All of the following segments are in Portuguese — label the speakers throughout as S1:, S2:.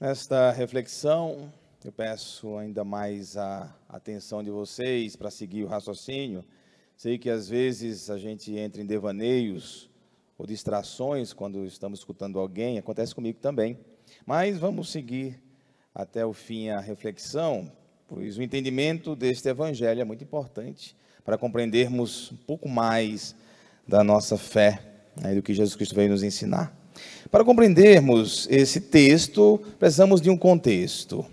S1: Nesta reflexão, eu peço ainda mais a atenção de vocês para seguir o raciocínio. Sei que às vezes a gente entra em devaneios ou distrações quando estamos escutando alguém, acontece comigo também. Mas vamos seguir até o fim a reflexão, pois o entendimento deste evangelho é muito importante para compreendermos um pouco mais da nossa fé, né, do que Jesus Cristo veio nos ensinar. Para compreendermos esse texto, precisamos de um contexto.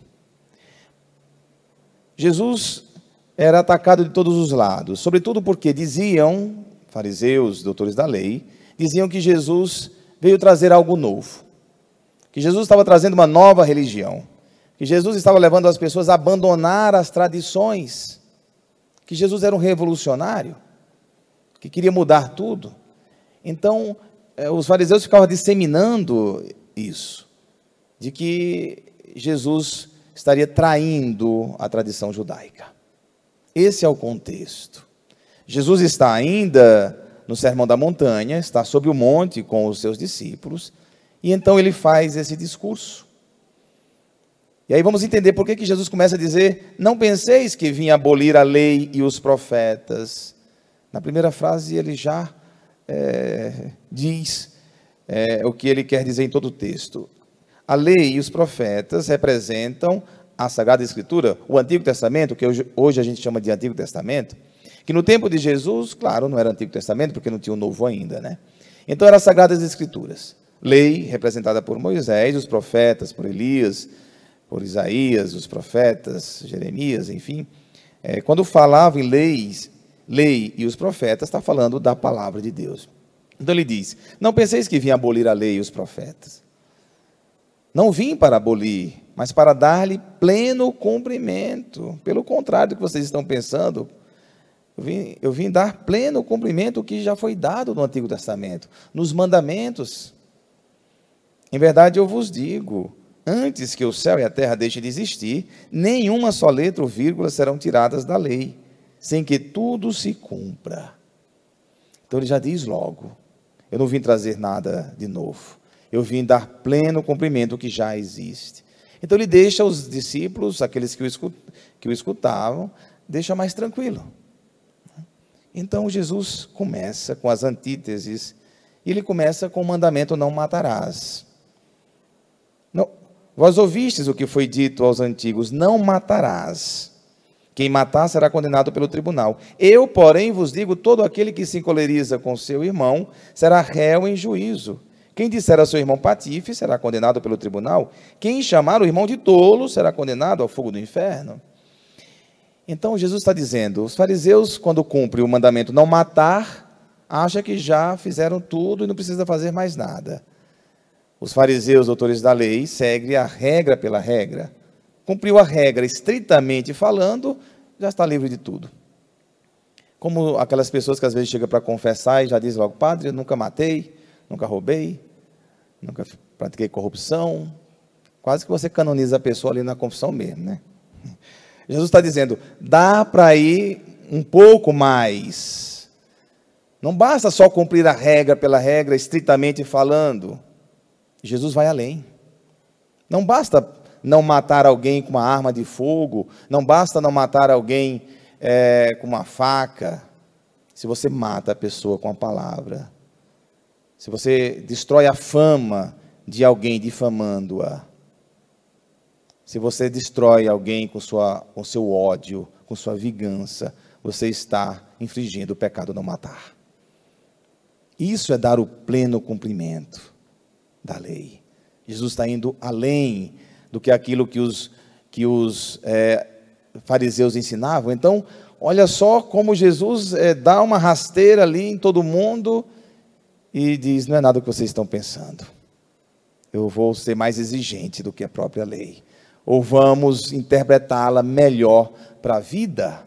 S1: Jesus era atacado de todos os lados, sobretudo porque diziam, fariseus, doutores da lei, diziam que Jesus veio trazer algo novo, que Jesus estava trazendo uma nova religião, que Jesus estava levando as pessoas a abandonar as tradições, que Jesus era um revolucionário, que queria mudar tudo. Então, os fariseus ficavam disseminando isso, de que Jesus estaria traindo a tradição judaica. Esse é o contexto. Jesus está ainda no Sermão da Montanha, está sob o monte com os seus discípulos, e então ele faz esse discurso. E aí vamos entender por que, que Jesus começa a dizer: Não penseis que vim abolir a lei e os profetas. Na primeira frase ele já é, diz é, o que ele quer dizer em todo o texto. A lei e os profetas representam a Sagrada Escritura, o Antigo Testamento, que hoje, a gente chama de Antigo Testamento, que no tempo de Jesus, claro, não era Antigo Testamento, porque não tinha o Novo ainda, né? Então eram as Sagradas Escrituras. Lei, representada por Moisés, os profetas, por Elias, por Isaías, os profetas, Jeremias, enfim. É, quando falava em leis, lei e os profetas, está falando da palavra de Deus. Então ele diz: Não penseis que vim abolir a lei e os profetas. Não vim para abolir, mas para dar-lhe pleno cumprimento. Pelo contrário do que vocês estão pensando, eu vim, eu vim dar pleno cumprimento ao que já foi dado no Antigo Testamento, nos mandamentos. Em verdade, eu vos digo: antes que o céu e a terra deixem de existir, nenhuma só letra ou vírgula serão tiradas da lei sem que tudo se cumpra. Então ele já diz logo: eu não vim trazer nada de novo. Eu vim dar pleno cumprimento ao que já existe. Então ele deixa os discípulos, aqueles que o, que o escutavam, deixa mais tranquilo. Então Jesus começa com as antíteses, e ele começa com o mandamento: não matarás. Não, vós ouvistes o que foi dito aos antigos: não matarás. Quem matar será condenado pelo tribunal. Eu, porém, vos digo: todo aquele que se encoleriza com seu irmão será réu em juízo. Quem disser a seu irmão patife será condenado pelo tribunal. Quem chamar o irmão de tolo será condenado ao fogo do inferno. Então Jesus está dizendo: os fariseus, quando cumprem o mandamento não matar, acham que já fizeram tudo e não precisa fazer mais nada. Os fariseus, doutores da lei, seguem a regra pela regra cumpriu a regra estritamente falando, já está livre de tudo. Como aquelas pessoas que às vezes chegam para confessar e já dizem logo, padre, eu nunca matei, nunca roubei, nunca pratiquei corrupção. Quase que você canoniza a pessoa ali na confissão mesmo, né? Jesus está dizendo, dá para ir um pouco mais. Não basta só cumprir a regra pela regra, estritamente falando. Jesus vai além. Não basta não matar alguém com uma arma de fogo, não basta não matar alguém é, com uma faca. Se você mata a pessoa com a palavra, se você destrói a fama de alguém difamando-a, se você destrói alguém com, sua, com seu ódio, com sua vingança, você está infringindo o pecado não matar. Isso é dar o pleno cumprimento da lei. Jesus está indo além do que aquilo que os, que os é, fariseus ensinavam. Então, olha só como Jesus é, dá uma rasteira ali em todo mundo e diz: não é nada o que vocês estão pensando. Eu vou ser mais exigente do que a própria lei. Ou vamos interpretá-la melhor para a vida.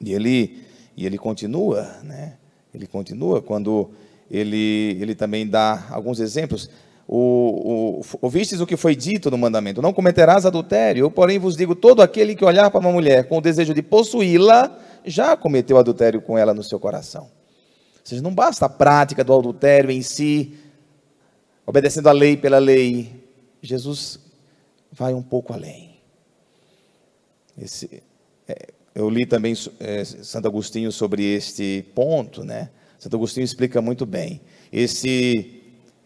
S1: E ele, e ele continua, né? Ele continua quando ele, ele também dá alguns exemplos o, o, ouvistes o que foi dito no mandamento: não cometerás adultério. Eu, porém, vos digo: todo aquele que olhar para uma mulher com o desejo de possuí-la, já cometeu adultério com ela no seu coração. Ou seja, não basta a prática do adultério em si, obedecendo a lei pela lei. Jesus vai um pouco além. Esse, é, eu li também é, Santo Agostinho sobre este ponto, né? Santo Agostinho explica muito bem. Esse,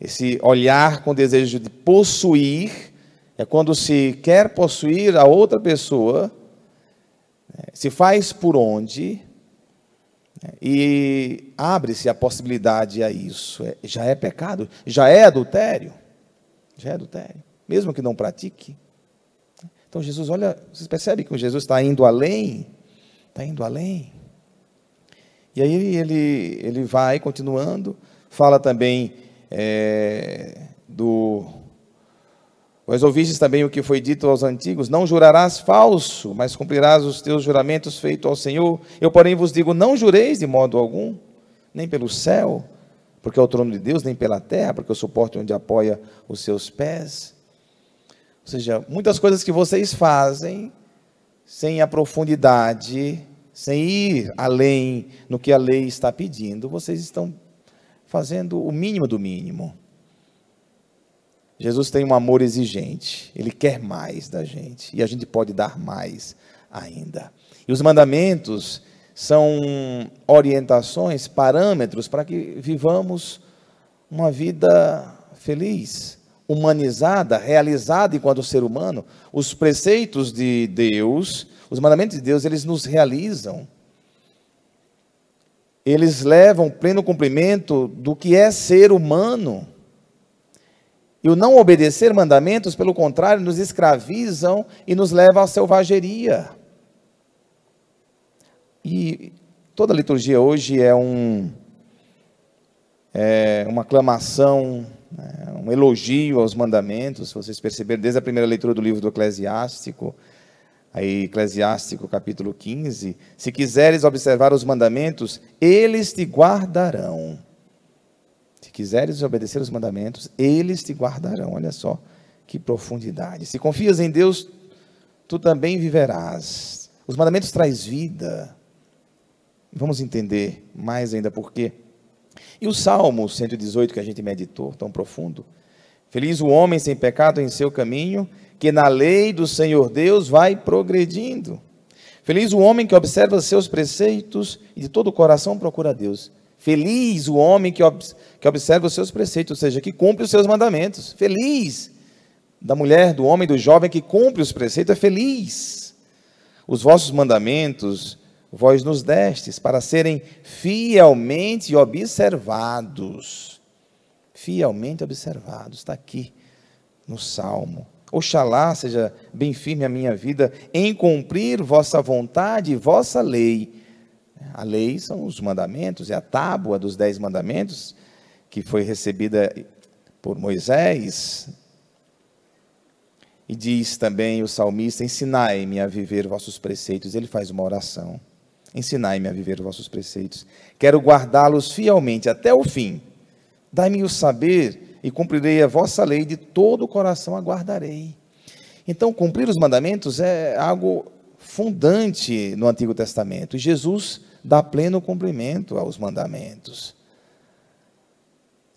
S1: esse olhar com desejo de possuir é quando se quer possuir a outra pessoa, né? se faz por onde, né? e abre-se a possibilidade a isso. É, já é pecado, já é adultério. Já é adultério, mesmo que não pratique. Então Jesus, olha, vocês percebem que Jesus está indo além? Está indo além. E aí ele, ele vai continuando, fala também é, do. Pois ouvistes também o que foi dito aos antigos: Não jurarás falso, mas cumprirás os teus juramentos feitos ao Senhor. Eu, porém, vos digo: Não jureis de modo algum, nem pelo céu, porque é o trono de Deus, nem pela terra, porque é o suporte onde apoia os seus pés. Ou seja, muitas coisas que vocês fazem sem a profundidade, sem ir além no que a lei está pedindo, vocês estão fazendo o mínimo do mínimo. Jesus tem um amor exigente, ele quer mais da gente e a gente pode dar mais ainda. E os mandamentos são orientações, parâmetros para que vivamos uma vida feliz humanizada, realizada enquanto ser humano, os preceitos de Deus, os mandamentos de Deus, eles nos realizam. Eles levam pleno cumprimento do que é ser humano. E o não obedecer mandamentos, pelo contrário, nos escravizam e nos leva à selvageria. E toda a liturgia hoje é um é uma aclamação né, um elogio aos mandamentos, se vocês perceberem, desde a primeira leitura do livro do Eclesiástico, aí Eclesiástico capítulo 15, se quiseres observar os mandamentos, eles te guardarão. Se quiseres obedecer os mandamentos, eles te guardarão. Olha só que profundidade. Se confias em Deus, tu também viverás. Os mandamentos traz vida. Vamos entender mais ainda por quê. E o Salmo 118 que a gente meditou, tão profundo. Feliz o homem sem pecado em seu caminho, que na lei do Senhor Deus vai progredindo. Feliz o homem que observa seus preceitos e de todo o coração procura Deus. Feliz o homem que, que observa os seus preceitos, ou seja, que cumpre os seus mandamentos. Feliz da mulher, do homem, do jovem que cumpre os preceitos, é feliz. Os vossos mandamentos vós nos destes para serem fielmente observados. Fielmente observados, está aqui no Salmo. Oxalá seja bem firme a minha vida em cumprir vossa vontade e vossa lei. A lei são os mandamentos, é a tábua dos dez mandamentos que foi recebida por Moisés. E diz também o salmista: Ensinai-me a viver vossos preceitos. Ele faz uma oração. Ensinai-me a viver os vossos preceitos. Quero guardá-los fielmente até o fim. Dai-me o saber e cumprirei a vossa lei, de todo o coração aguardarei. Então, cumprir os mandamentos é algo fundante no Antigo Testamento. E Jesus dá pleno cumprimento aos mandamentos.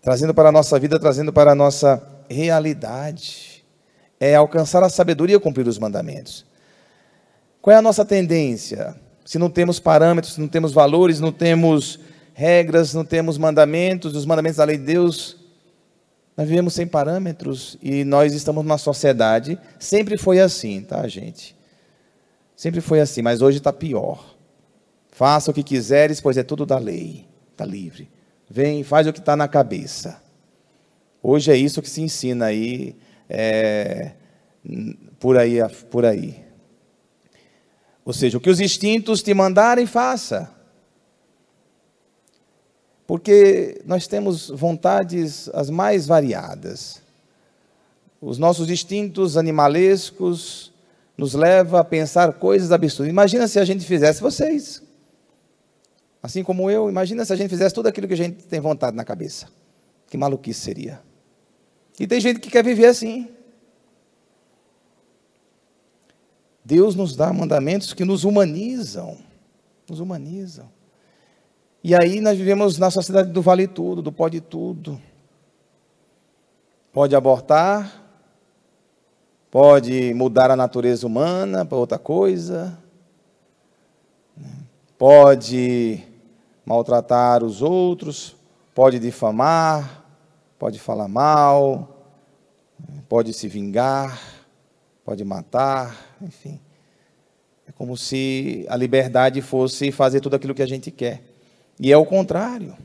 S1: Trazendo para a nossa vida, trazendo para a nossa realidade. É alcançar a sabedoria cumprir os mandamentos. Qual é a nossa tendência? se não temos parâmetros, não temos valores, não temos regras, não temos mandamentos, os mandamentos da lei de Deus, nós vivemos sem parâmetros e nós estamos numa sociedade, sempre foi assim, tá, gente? Sempre foi assim, mas hoje está pior. Faça o que quiseres, pois é tudo da lei, está livre. Vem, faz o que está na cabeça. Hoje é isso que se ensina aí, é, por aí, por aí. Ou seja, o que os instintos te mandarem, faça. Porque nós temos vontades as mais variadas. Os nossos instintos animalescos nos levam a pensar coisas absurdas. Imagina se a gente fizesse vocês. Assim como eu, imagina se a gente fizesse tudo aquilo que a gente tem vontade na cabeça. Que maluquice seria. E tem gente que quer viver assim. Deus nos dá mandamentos que nos humanizam, nos humanizam. E aí nós vivemos na sociedade do vale tudo, do pode tudo. Pode abortar, pode mudar a natureza humana para outra coisa, pode maltratar os outros, pode difamar, pode falar mal, pode se vingar, pode matar, enfim. É como se a liberdade fosse fazer tudo aquilo que a gente quer. E é o contrário.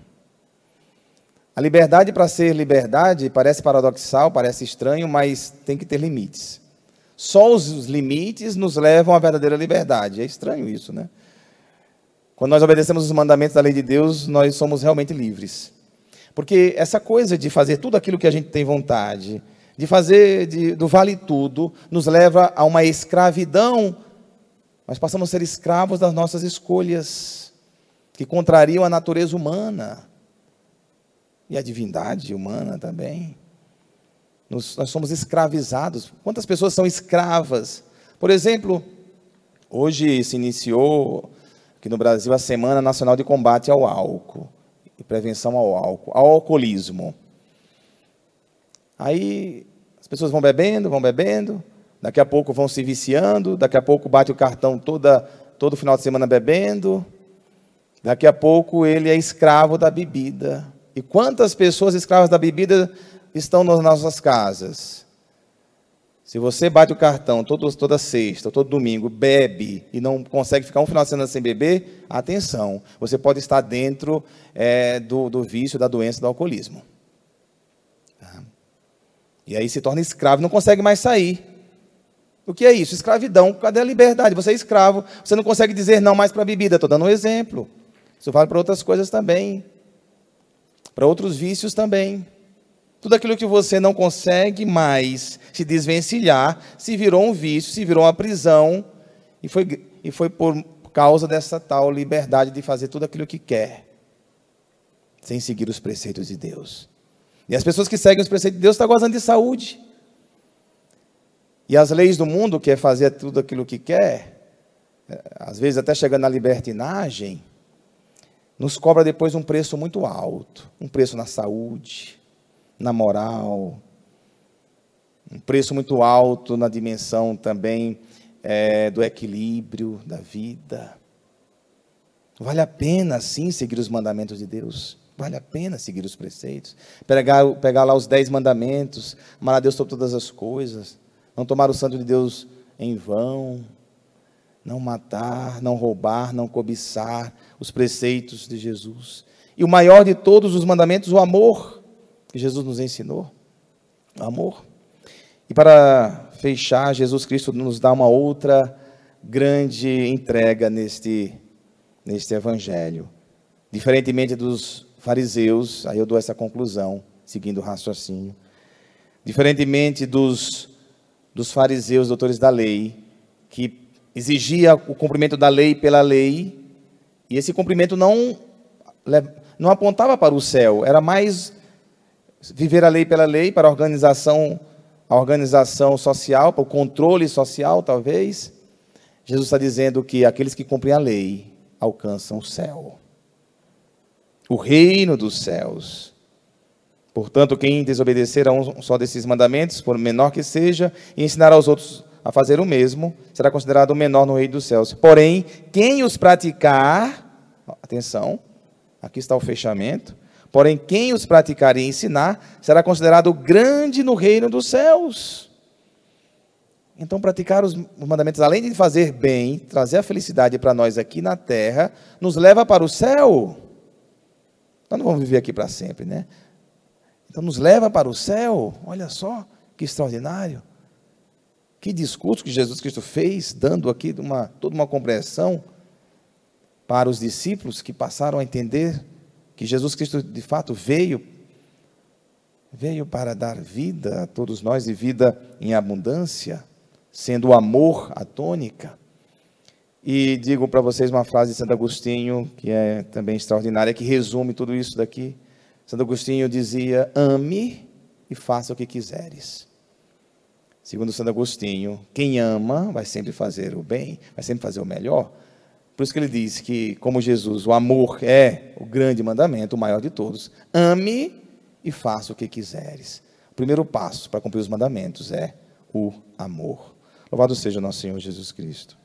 S1: A liberdade, para ser liberdade, parece paradoxal, parece estranho, mas tem que ter limites. Só os limites nos levam à verdadeira liberdade. É estranho isso, né? Quando nós obedecemos os mandamentos da lei de Deus, nós somos realmente livres. Porque essa coisa de fazer tudo aquilo que a gente tem vontade, de fazer de, do vale tudo, nos leva a uma escravidão. Nós passamos a ser escravos das nossas escolhas, que contrariam a natureza humana e a divindade humana também. Nós somos escravizados. Quantas pessoas são escravas? Por exemplo, hoje se iniciou aqui no Brasil a Semana Nacional de Combate ao Álcool e Prevenção ao Álcool, ao alcoolismo. Aí as pessoas vão bebendo, vão bebendo, daqui a pouco vão se viciando, daqui a pouco bate o cartão toda, todo final de semana bebendo, daqui a pouco ele é escravo da bebida. E quantas pessoas escravas da bebida estão nas nossas casas? Se você bate o cartão todo, toda sexta, todo domingo, bebe e não consegue ficar um final de semana sem beber, atenção, você pode estar dentro é, do, do vício, da doença do alcoolismo. Tá? E aí se torna escravo, não consegue mais sair. O que é isso? Escravidão. Cadê a liberdade? Você é escravo, você não consegue dizer não mais para a bebida. Estou dando um exemplo. Isso vale para outras coisas também. Para outros vícios também. Tudo aquilo que você não consegue mais se desvencilhar, se virou um vício, se virou uma prisão, e foi, e foi por causa dessa tal liberdade de fazer tudo aquilo que quer, sem seguir os preceitos de Deus. E as pessoas que seguem os preceitos de Deus estão gozando de saúde. E as leis do mundo, que é fazer tudo aquilo que quer, é, às vezes até chegando na libertinagem, nos cobra depois um preço muito alto, um preço na saúde, na moral, um preço muito alto na dimensão também é, do equilíbrio da vida. Vale a pena, sim, seguir os mandamentos de Deus. Vale a pena seguir os preceitos. Pegar, pegar lá os dez mandamentos, amar a Deus sobre todas as coisas. Não tomar o santo de Deus em vão. Não matar, não roubar, não cobiçar. Os preceitos de Jesus. E o maior de todos os mandamentos, o amor que Jesus nos ensinou? Amor. E para fechar, Jesus Cristo nos dá uma outra grande entrega neste, neste evangelho. Diferentemente dos fariseus, aí eu dou essa conclusão, seguindo o raciocínio. Diferentemente dos, dos fariseus, doutores da lei, que exigia o cumprimento da lei pela lei, e esse cumprimento não, não apontava para o céu, era mais viver a lei pela lei, para a organização, a organização social, para o controle social, talvez. Jesus está dizendo que aqueles que cumprem a lei alcançam o céu, o reino dos céus. Portanto, quem desobedecer a um só desses mandamentos, por menor que seja, e ensinar aos outros a fazer o mesmo, será considerado o menor no reino dos céus. Porém, quem os praticar, atenção, aqui está o fechamento, Porém, quem os praticar e ensinar será considerado grande no reino dos céus. Então, praticar os mandamentos, além de fazer bem, trazer a felicidade para nós aqui na terra, nos leva para o céu. Nós não vamos viver aqui para sempre, né? Então, nos leva para o céu. Olha só que extraordinário. Que discurso que Jesus Cristo fez, dando aqui uma, toda uma compreensão para os discípulos que passaram a entender que Jesus Cristo de fato veio veio para dar vida a todos nós e vida em abundância, sendo o amor a tônica. E digo para vocês uma frase de Santo Agostinho, que é também extraordinária, que resume tudo isso daqui. Santo Agostinho dizia: Ame e faça o que quiseres. Segundo Santo Agostinho, quem ama vai sempre fazer o bem, vai sempre fazer o melhor. Por isso que ele diz que, como Jesus, o amor é o grande mandamento, o maior de todos. Ame e faça o que quiseres. O primeiro passo para cumprir os mandamentos é o amor. Louvado seja nosso Senhor Jesus Cristo.